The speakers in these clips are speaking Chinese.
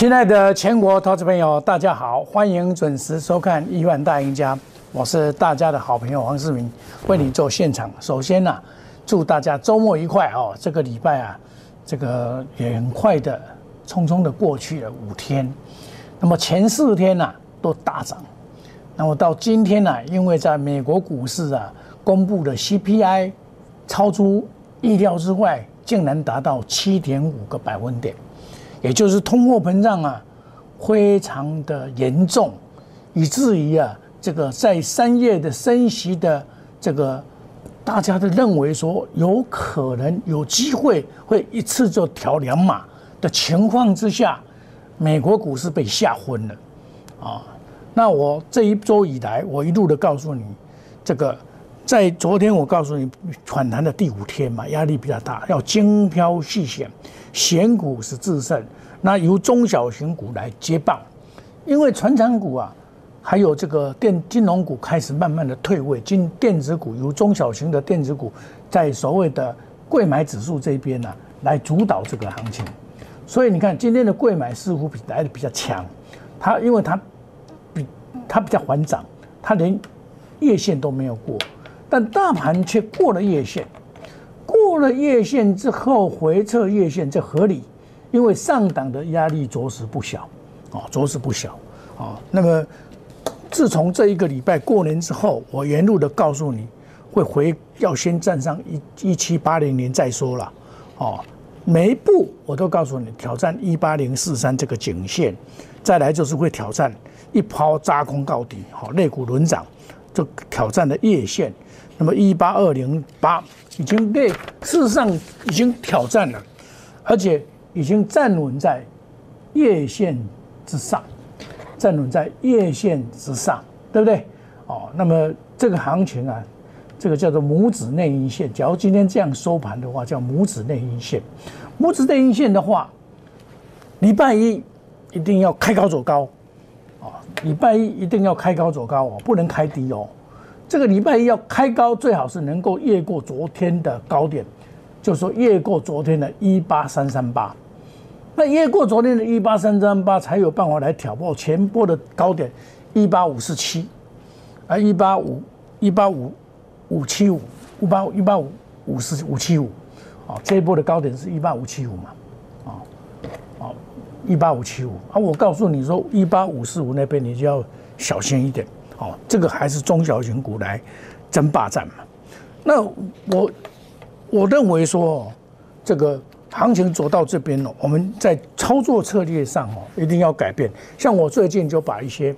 亲爱的全国投资朋友，大家好，欢迎准时收看《亿万大赢家》，我是大家的好朋友黄世明，为你做现场。首先呢、祝大家周末愉快哦！这个礼拜啊，这个也很快的、匆匆的过去了五天。那么前四天呢、都大涨，那么到今天呢、因为在美国股市啊公布的 CPI 超出意料之外，竟然达到七点五个百分点。也就是通货膨胀啊，非常的严重，以至于啊，这个在三月的升息的这个，大家都认为说有可能有机会会一次就调两码的情况之下，美国股市被吓昏了啊。那我这一周以来，我一路的告诉你，这个在昨天我告诉你反弹的第五天嘛，压力比较大，要精挑细选，选股是制胜。那由中小型股来接棒，因为传产股啊，还有这个电金融股开始慢慢的退位，金电子股由中小型的电子股在所谓的贵买指数这边呢、来主导这个行情。所以你看今天的贵买似乎比来的比较强，它因为它比它比较缓涨，它连月线都没有过，但大盘却过了月线，过了月线之后回撤月线，这合理，因为上档的压力着实不小，啊，着实不小，啊，那么自从这一个礼拜过年之后，我沿路的告诉你，会回要先站上一一七八零年再说了，哦，每一步我都告诉你挑战一八零四三这个颈线，再来就是会挑战一抛扎空到底，好、肋骨轮涨，就挑战了月线，那么一八二零八已经被事实上已经挑战了，而且已经站稳在月线之上，站稳在月线之上，对不对？哦，那么这个行情啊，这个叫做拇指内阴线。假如今天这样收盘的话，叫拇指内阴线。拇指内阴线的话，礼拜一一定要开高走高，啊，礼拜一一定要开高走高哦，不能开低哦。这个礼拜一要开高，最好是能够越过昨天的高点，就说越过昨天的一八三三八。那越过昨天的一八三三八，才有办法来挑破前波的高点一八五四七，啊一八五一八五五七五，五八一八五五四五七五，啊这一波的高点是一八五七五嘛，啊啊一八五七五。啊，我告诉你说一八五四五那边你就要小心一点，哦，这个还是中小型股来争霸战嘛。那我我认为说这个。行情走到这边了，我们在操作策略上哦，一定要改变。像我最近就把一些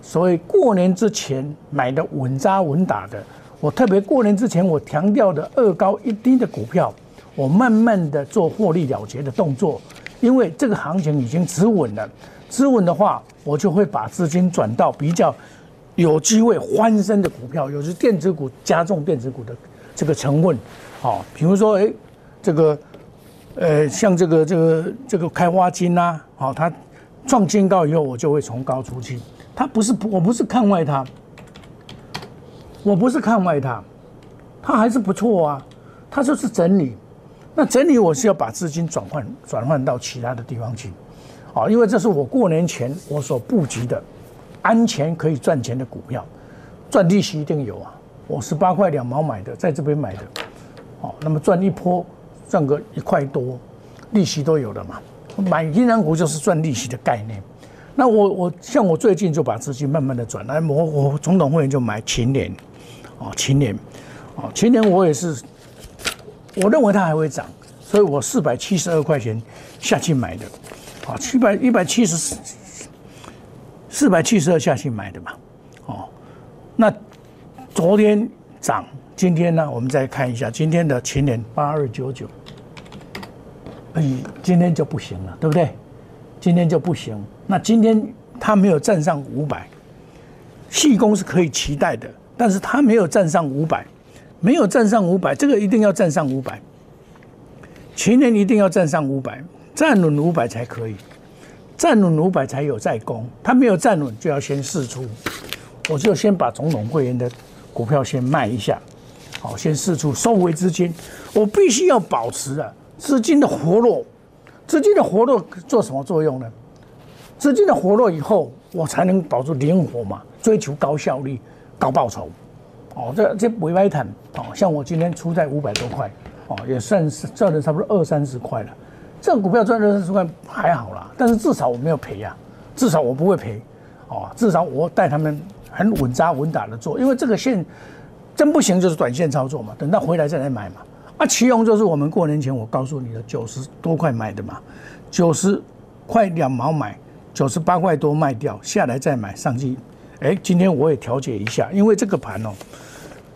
所谓过年之前买的稳扎稳打的，我特别过年之前我强调的二高一低的股票，我慢慢的做获利了结的动作，因为这个行情已经止稳了。止稳的话，我就会把资金转到比较有机会翻身的股票，有时电子股加重电子股的这个成分，好，比如说哎，这个。呃，像这个这个这个开花金呐、啊，好、它创新高以后，我就会从高出去。它不是我不是看坏它，我不是看坏它，它还是不错啊。它就是整理，那整理我是要把资金转换转换到其他的地方去，啊，因为这是我过年前我所布局的安全可以赚钱的股票，赚利息一定有啊。我十八块两毛买的，在这边买的，好，那么赚一波。赚个一块多，利息都有了嘛。买银行股就是赚利息的概念。那我我像我最近就把资金慢慢的转来，我我总统会员就买秦联，哦秦联，哦秦联我也是，我认为它还会涨，所以我四百七十二块钱下去买的，啊七百一百七十四百七十二下去买的嘛，哦，那昨天涨。今天呢，我们再看一下今天的秦联八二九九，哎，今天就不行了，对不对？今天就不行。那今天它没有站上五百，细工是可以期待的，但是它没有站上五百，没有站上五百，这个一定要站上五百。秦联一定要站上五百，站稳五百才可以，站稳五百才有再攻。他没有站稳，就要先试出，我就先把总统会员的股票先卖一下。好，先试出收回资金，我必须要保持啊资金的活络，资金的活络做什么作用呢？资金的活络以后，我才能保住灵活嘛，追求高效率、高报酬。哦，这这不会谈哦。像我今天出在五百多块，哦，也算是赚了差不多二三十块了。这个股票赚二三十块还好啦，但是至少我没有赔呀，至少我不会赔。哦，至少我带他们很稳扎稳打的做，因为这个线真不行就是短线操作嘛，等到回来再来买嘛。啊，奇隆就是我们过年前我告诉你的九十多块买的嘛，九十块两毛买，九十八块多卖掉，下来再买上去。哎，今天我也调节一下，因为这个盘哦，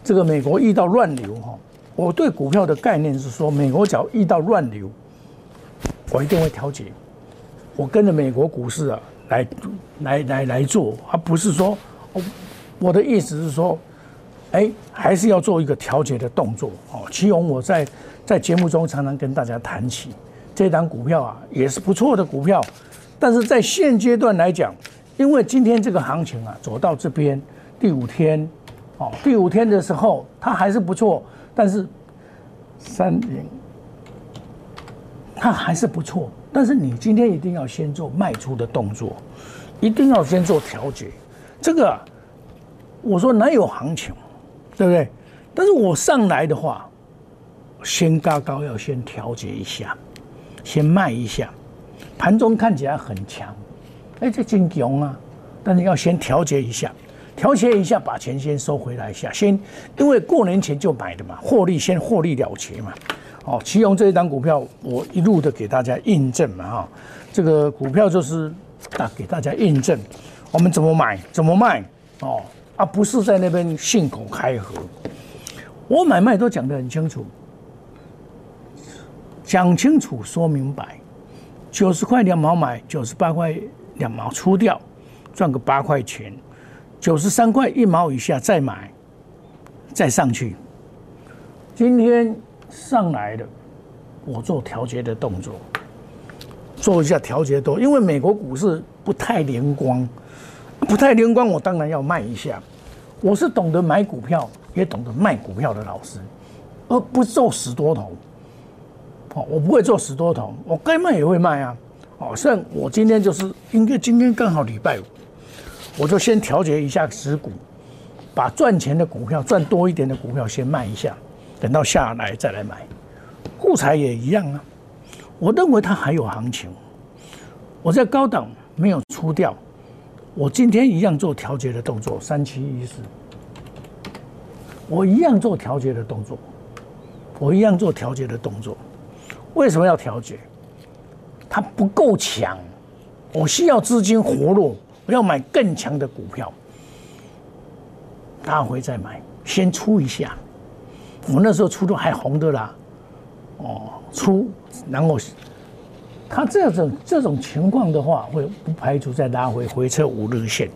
这个美国遇到乱流哈，我对股票的概念是说，美国只要遇到乱流，我一定会调节。我跟着美国股市啊。来，来来来做，而不是说，我的意思是说，哎，还是要做一个调节的动作哦。其荣，我在在节目中常常跟大家谈起，这档股票啊，也是不错的股票，但是在现阶段来讲，因为今天这个行情啊，走到这边第五天，哦，第五天的时候它还是不错，但是三零，它还是不错。但是你今天一定要先做卖出的动作，一定要先做调节。这个我说哪有行情，对不对？但是我上来的话，先高高要先调节一下，先卖一下。盘中看起来很强，哎，这金强啊！但是要先调节一下，调节一下，把钱先收回来一下。先因为过年前就买的嘛，获利先获利了结嘛。哦，其中这一张股票，我一路的给大家印证嘛哈，这个股票就是啊给大家印证，我们怎么买怎么卖哦，而不是在那边信口开河。我买卖都讲得很清楚，讲清楚说明白，九十块两毛买，九十八块两毛出掉，赚个八块钱，九十三块一毛以下再买，再上去，今天。上来的，我做调节的动作，做一下调节多，因为美国股市不太灵光，不太灵光，我当然要卖一下。我是懂得买股票，也懂得卖股票的老师，而不做死多头。哦，我不会做死多头，我该卖也会卖啊。哦，像我今天就是，应该今天刚好礼拜五，我就先调节一下持股，把赚钱的股票、赚多一点的股票先卖一下。等到下来再来买，护材也一样啊。我认为它还有行情。我在高档没有出掉，我今天一样做调节的动作，三七一四，我一样做调节的动作，我一样做调节的动作。为什么要调节？它不够强，我需要资金活络，我要买更强的股票，大会再买，先出一下。我那时候出的还红的啦，哦，出，然后，它这种这种情况的话，会不排除再拉回回撤五日线。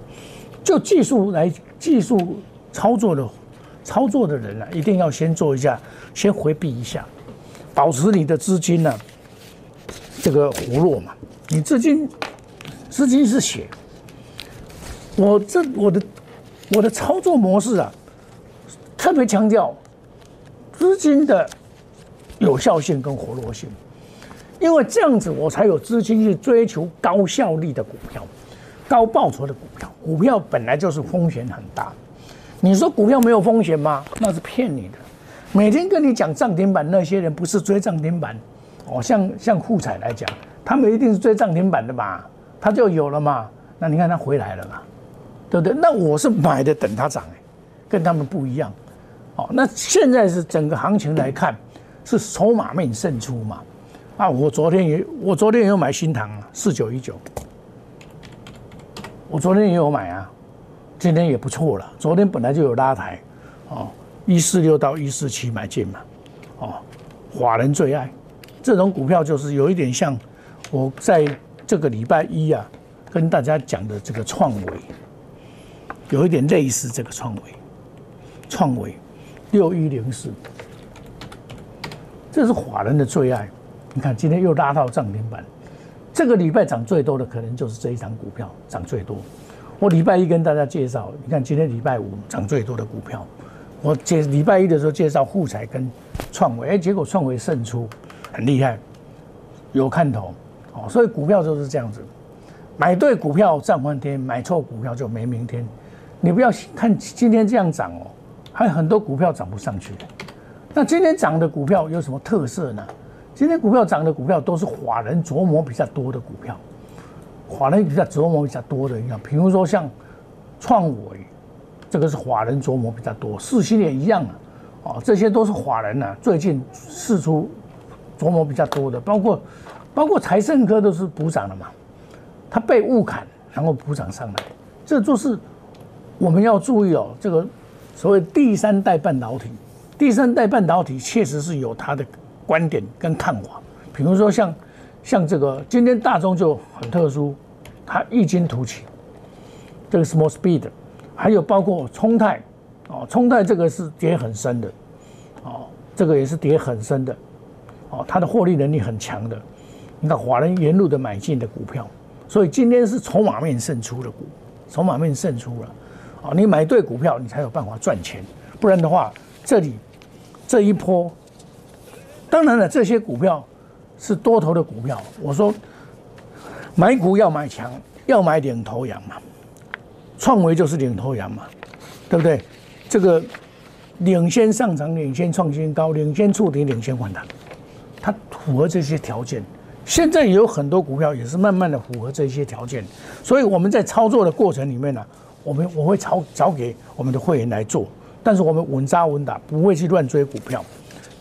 就技术来技术操作的操作的人啊，一定要先做一下，先回避一下，保持你的资金呢，这个活络嘛。你资金资金是血，我这我的我的操作模式啊，特别强调。资金的有效性跟活络性，因为这样子我才有资金去追求高效率的股票、高报酬的股票。股票本来就是风险很大，你说股票没有风险吗？那是骗你的。每天跟你讲涨停板那些人不是追涨停板哦，像像富彩来讲，他们一定是追涨停板的嘛，他就有了嘛。那你看他回来了嘛，对不对？那我是买的等它涨哎，跟他们不一样。那现在是整个行情来看，是筹码面胜出嘛？啊，我昨天也我昨天也有买新塘啊，四九一九，我昨天也有买啊，今天也不错了。昨天本来就有拉抬，哦，一四六到一四七买进嘛，哦，华人最爱这种股票，就是有一点像我在这个礼拜一啊跟大家讲的这个创维，有一点类似这个创维，创维。六一零四，这是华人的最爱。你看，今天又拉到涨停板。这个礼拜涨最多的，可能就是这一张股票涨最多。我礼拜一跟大家介绍，你看今天礼拜五涨最多的股票。我介礼拜一的时候介绍富彩跟创维，哎，结果创维胜出，很厉害，有看头。哦，所以股票就是这样子，买对股票涨翻天，买错股票就没明天。你不要看今天这样涨哦，还有很多股票涨不上去。那今天涨的股票有什么特色呢？今天股票涨的股票都是法人琢磨比较多的股票，法人比较琢磨比较多的，一样，比如说像创维，这个是法人琢磨比较多，四星也一样啊，哦，这些都是法人呐，最近试出琢磨比较多的，包括包括财盛科都是补涨的嘛，它被误砍，然后补涨上来，这就是我们要注意哦，这个所谓第三代半导体。第三代半导体确实是有它的观点跟看法，比如说像像这个今天大中就很特殊，它异军突起，这个 small speed，还有包括冲泰，哦，冲泰这个是跌很深的，哦，这个也是跌很深的，哦，它的获利能力很强的，你看华人沿路的买进的股票，所以今天是筹码面胜出的股，筹码面胜出了，哦，你买对股票，你才有办法赚钱，不然的话，这里。这一波，当然了，这些股票是多头的股票。我说，买股要买强，要买领头羊嘛。创维就是领头羊嘛，对不对？这个领先上涨、领先创新高、领先触底、领先反弹，它符合这些条件。现在也有很多股票也是慢慢的符合这些条件，所以我们在操作的过程里面呢，我们我会找找给我们的会员来做。但是我们稳扎稳打，不会去乱追股票。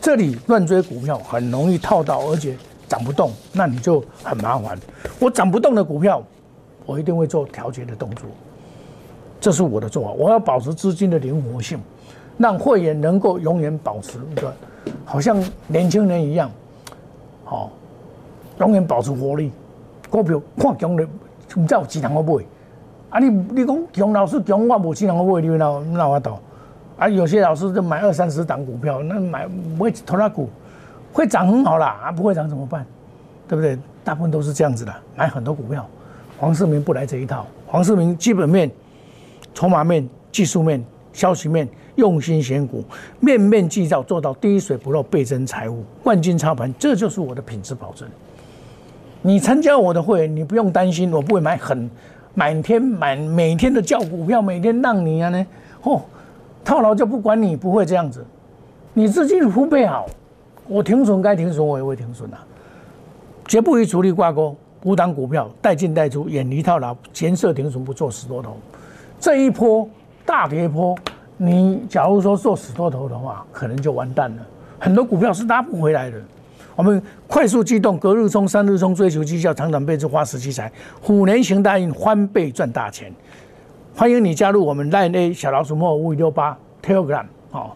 这里乱追股票很容易套到，而且涨不动，那你就很麻烦。我涨不动的股票，我一定会做调节的动作。这是我的做法，我要保持资金的灵活性，让会员能够永远保持一个好像年轻人一样，好，永远保持活力。股票看强的，唔知有几人我买。啊，你你讲强老师强，我无几人我买，你哪哪法度？啊，有些老师就买二三十档股票，那买不会投那股，会涨很好啦，啊，不会涨怎么办？对不对？大部分都是这样子的，买很多股票。黄世明不来这一套，黄世明基本面、筹码面、技术面、消息面，用心选股，面面俱到，做到滴水不漏，倍增财务，万金操盘，这就是我的品质保证。你参加我的会，你不用担心，我不会买很满天满每天的叫股票，每天让你啊呢，嚯！套牢就不管你，不会这样子。你资金储备好，我停损该停损我也会停损的，绝不与主力挂钩。无档股票带进带出，远离套牢，前设停损不做死多头。这一波大跌波，你假如说做死多头的话，可能就完蛋了。很多股票是拉不回来的。我们快速机动，隔日冲，三日冲，追求绩效，长短倍增，花时期财，虎年行大运，翻倍赚大钱。欢迎你加入我们 Line A 小老鼠莫五五六八 Telegram 哦，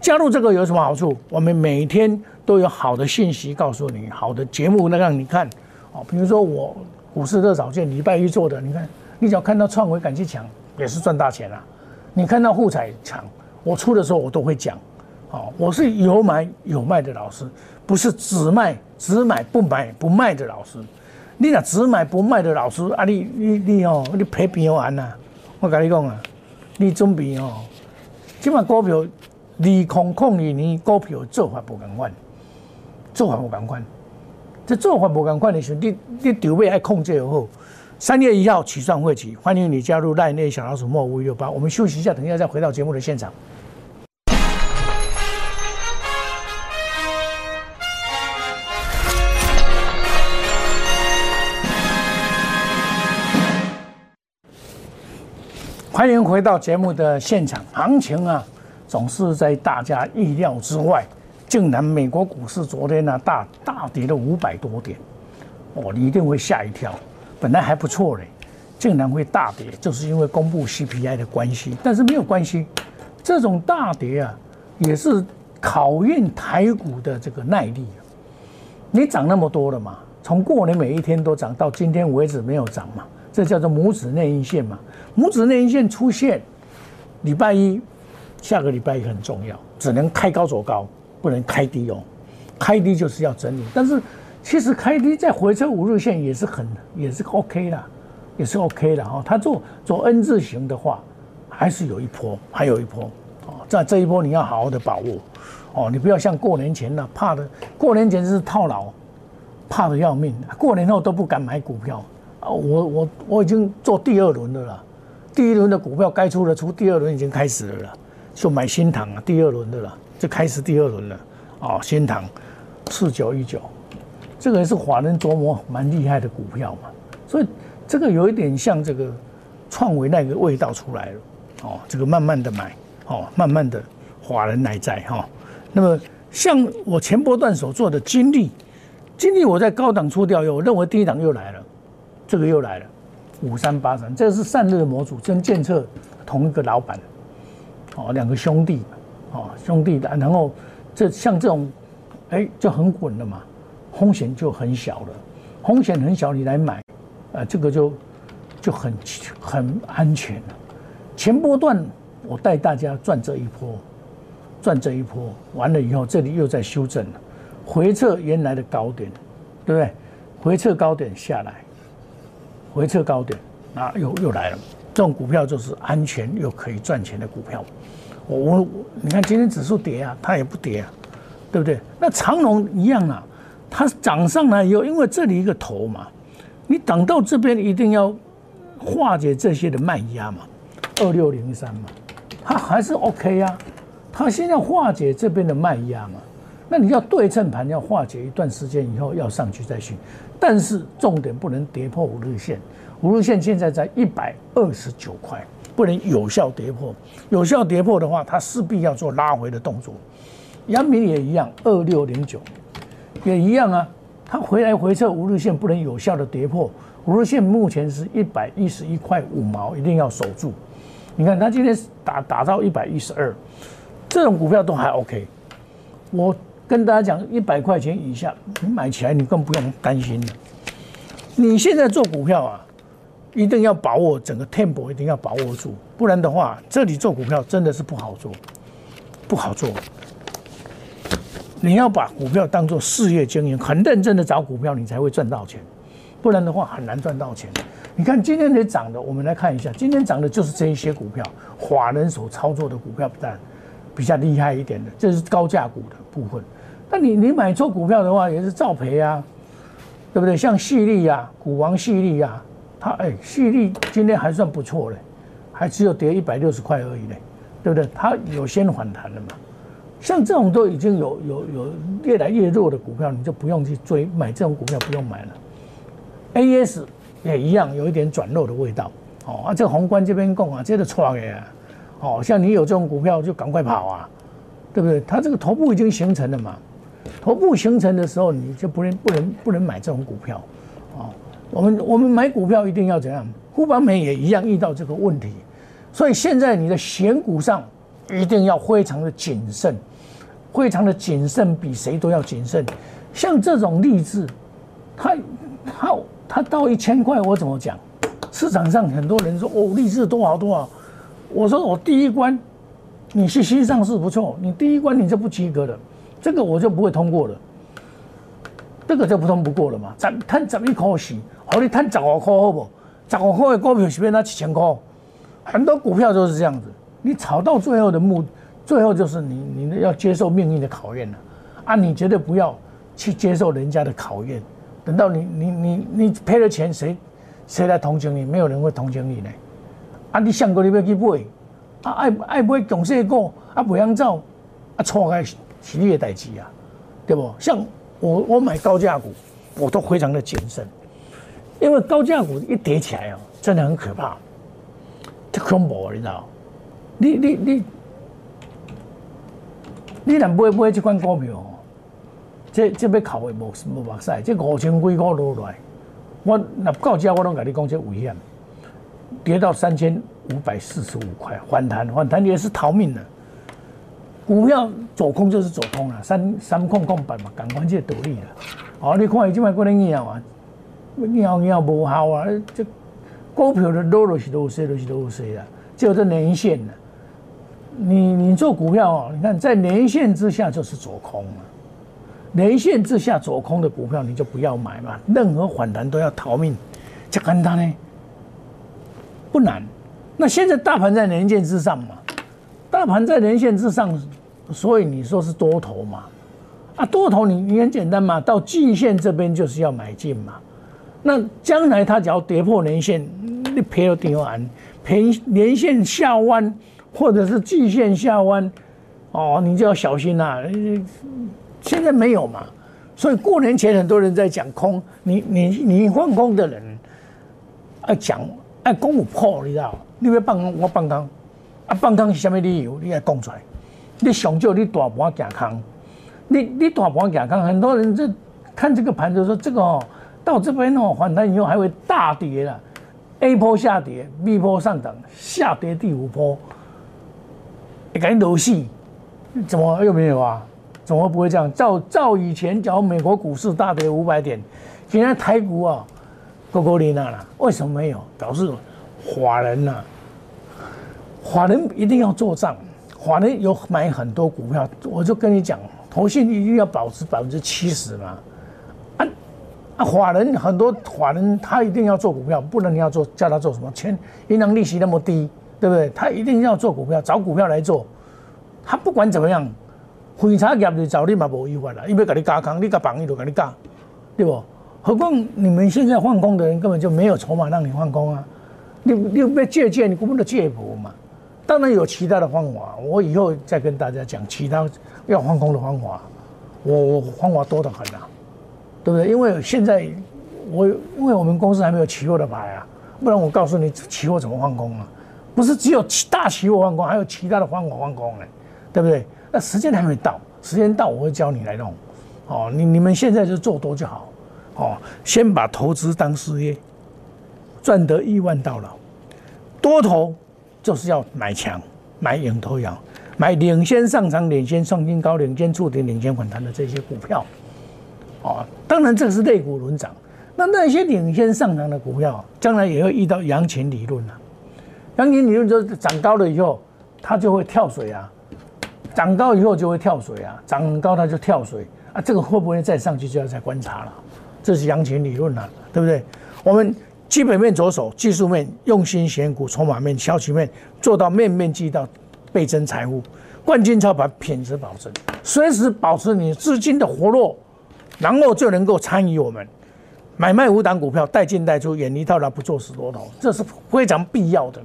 加入这个有什么好处？我们每天都有好的信息告诉你，好的节目能让你看哦。比如说我股市热早见礼拜一做的，你看，你只要看到创维敢去抢，也是赚大钱啊。你看到沪彩抢，我出的时候我都会讲哦。我是有买有卖的老师，不是只卖只买不买不卖的老师。你那只买不卖的老师啊，你你你哦，你赔平完呐。我跟你讲啊，你准备哦，即马股票利空控二年股票做法无共款，做法无共款。这做法无共款的时候，你你筹备爱控制又好。三月一号起算会期，欢迎你加入赖内小老鼠莫五六八。我们休息一下，等一下再回到节目的现场。欢迎回到节目的现场。行情啊，总是在大家意料之外。竟然美国股市昨天呢大大跌了五百多点，哦，你一定会吓一跳。本来还不错嘞，竟然会大跌，就是因为公布 CPI 的关系。但是没有关系，这种大跌啊，也是考验台股的这个耐力。你涨那么多了嘛，从过年每一天都涨到今天为止没有涨嘛。这叫做拇指内阴线嘛？拇指内阴线出现，礼拜一，下个礼拜一很重要，只能开高走高，不能开低哦。开低就是要整理，但是其实开低再回撤五日线也是很也是 OK 的，也是 OK 的哦。它做做 N 字形的话，还是有一波，还有一波哦。在这一波你要好好的把握哦，你不要像过年前呢，怕的过年前是套牢，怕的要命，过年后都不敢买股票。啊，我我我已经做第二轮的了，第一轮的股票该出的出，第二轮已经开始了了，就买新塘啊，第二轮的了，就开始第二轮了，哦，新塘四九一九，这个也是华人琢磨蛮厉害的股票嘛，所以这个有一点像这个创维那个味道出来了，哦，这个慢慢的买，哦，慢慢的华人来在哈，那么像我前波段所做的经历，经历我在高档出掉以后，我认为第一档又来了。这个又来了，五三八三，这是散热模组，跟建测同一个老板，哦，两个兄弟，哦，兄弟的，然后这像这种，哎，就很稳了嘛，风险就很小了，风险很小，你来买，啊，这个就就很很安全了。前波段我带大家赚这一波，赚这一波，完了以后这里又在修正了，回撤原来的高点，对不对？回撤高点下来。回撤高点，啊，又又来了。这种股票就是安全又可以赚钱的股票。我我你看今天指数跌啊，它也不跌啊，对不对？那长龙一样啊，它涨上来以后，因为这里一个头嘛，你涨到这边一定要化解这些的卖压嘛，二六零三嘛，它还是 OK 啊。它现在化解这边的卖压嘛，那你要对称盘要化解一段时间以后要上去再去。但是重点不能跌破五日线，五日线现在在一百二十九块，不能有效跌破。有效跌破的话，它势必要做拉回的动作。阳明也一样，二六零九也一样啊，它回来回撤五日线不能有效的跌破。五日线目前是一百一十一块五毛，一定要守住。你看它今天打打到一百一十二，这种股票都还 OK。我。跟大家讲，一百块钱以下，你买起来你更不用担心了。你现在做股票啊，一定要把握整个 tempo，一定要把握住，不然的话，这里做股票真的是不好做，不好做。你要把股票当做事业经营，很认真的找股票，你才会赚到钱，不然的话很难赚到钱。你看今天才涨的，我们来看一下，今天涨的就是这一些股票，华人所操作的股票，不但比较厉害一点的，这是高价股的部分。那你你买错股票的话也是照赔啊，对不对？像细粒呀，股王细粒呀，它哎细粒今天还算不错嘞，还只有跌一百六十块而已嘞，对不对？它有先反弹了嘛？像这种都已经有有有越来越弱的股票，你就不用去追买这种股票，不用买了。A S 也一样，有一点转弱的味道。哦啊，这宏观这边供啊，接着创的啊，哦，像你有这种股票就赶快跑啊，对不对？它这个头部已经形成了嘛。头部形成的时候，你就不能不能不能买这种股票，啊，我们我们买股票一定要怎样？沪邦美也一样遇到这个问题，所以现在你的选股上一定要非常的谨慎，非常的谨慎，比谁都要谨慎。像这种例子，它它它到一千块，我怎么讲？市场上很多人说哦，励志多少多少，我说我第一关你是新上市不错，你第一关你就不及格了。这个我就不会通过了，这个就不通不过了嘛。赚赚十一块是，好你赚十五块好不？十五块的股票是变那几千块，很多股票都是这样子。你炒到最后的目，最后就是你你要接受命运的考验了。啊，你绝对不要去接受人家的考验。等到你你你你赔了钱，谁谁来同情你？没有人会同情你呢。啊，你想过你要去买，啊爱爱买强势股，啊不想走，啊错开。是你的代志啊，对不？像我我买高价股，我都非常的谨慎，因为高价股一跌起来哦，真的很可怕，太恐怖了，你知道？你你你，你若买买这款股票，这这要考的无无目屎，这五千几块落来，我那高价我拢跟你讲这危险，跌到三千五百四十五块，反弹反弹也是逃命的。股票走空就是走空了，三三空空板嘛，感官就得利了。哦，你看伊即摆过来尿啊，尿尿无效啊，这股票的落落是落势，落是落势啊，就这年线呢。你你做股票哦，你看在年线之下就是走空了，年线之下走空的股票你就不要买嘛，任何反弹都要逃命，这简单呢，不难。那现在大盘在年线之上嘛，大盘在年线之上。所以你说是多头嘛？啊，多头你你很简单嘛，到季线这边就是要买进嘛，那将来它只要跌破年线，你赔了顶完，赔年线下弯或者是季线下弯，哦，你就要小心啦。现在没有嘛，所以过年前很多人在讲空，你你你放空的人，爱讲爱讲有破，你知道？你要放空我放空，啊放空是什么理由？你来讲出来。你上少你大盘健康，你你大盘健康，很多人这看这个盘就说这个哦，到这边哦反弹以后还会大跌了，A 波下跌，B 波上涨，下跌第五波，你赶紧游戏，怎么又没有啊？怎么不会这样？照照以前，讲美国股市大跌五百点，现在台股啊，高高丽娜了，为什么没有？表示华人呐，华人一定要做账。华人有买很多股票，我就跟你讲，投信一定要保持百分之七十嘛。啊啊，华人很多，华人他一定要做股票，不能你要做叫他做什么？钱银行利息那么低，对不对？他一定要做股票，找股票来做。他不管怎么样，非常业你找你嘛无意外啦，因为给你加空，你甲绑伊就给你加，对不？何况你们现在换工的人根本就没有筹码让你换工啊，你你被借鉴，你根本就借不嘛。当然有其他的方法，我以后再跟大家讲其他要换空的方法。我我方法多得很啊，对不对？因为现在我因为我们公司还没有期货的牌啊，不然我告诉你期货怎么换空啊？不是只有大期货换空，还有其他的方法换空呢，对不对？那时间还没到，时间到我会教你来弄。哦，你你们现在就做多就好，哦，先把投资当事业，赚得亿万到老，多头。就是要买强，买领头羊，买领先上涨、领先创新高、领先触顶、领先反弹的这些股票，哦，当然这是类股轮涨。那那些领先上涨的股票，将来也会遇到羊群理论啊。羊群理论就是涨高了以后，它就会跳水啊，涨高以后就会跳水啊，涨高它就跳水啊，这个会不会再上去就要再观察了。这是羊群理论啊，对不对？我们。基本面着手，技术面用心选股，筹码面、消息面做到面面俱到，倍增财富。冠军操盘品质保证，随时保持你资金的活络，然后就能够参与我们买卖五档股票，带进带出，远离套牢，不做死多头，这是非常必要的，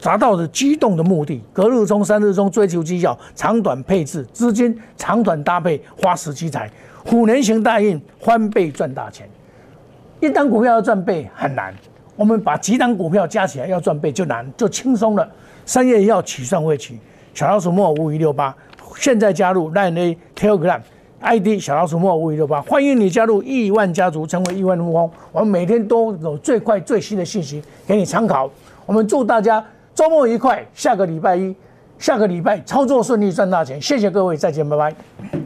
达到的机动的目的。隔日冲、三日冲，追求绩效，长短配置，资金长短搭配，花时积财，虎年行大运，翻倍赚大钱。一档股票要赚倍很难，我们把几档股票加起来要赚倍就难，就轻松了。三月一号起算会起，小老鼠莫五一六八，现在加入 Line A Telegram ID 小老鼠莫五一六八，欢迎你加入亿万家族，成为亿万富翁。我们每天都有最快最新的信息给你参考。我们祝大家周末愉快，下个礼拜一，下个礼拜操作顺利赚大钱。谢谢各位，再见，拜拜。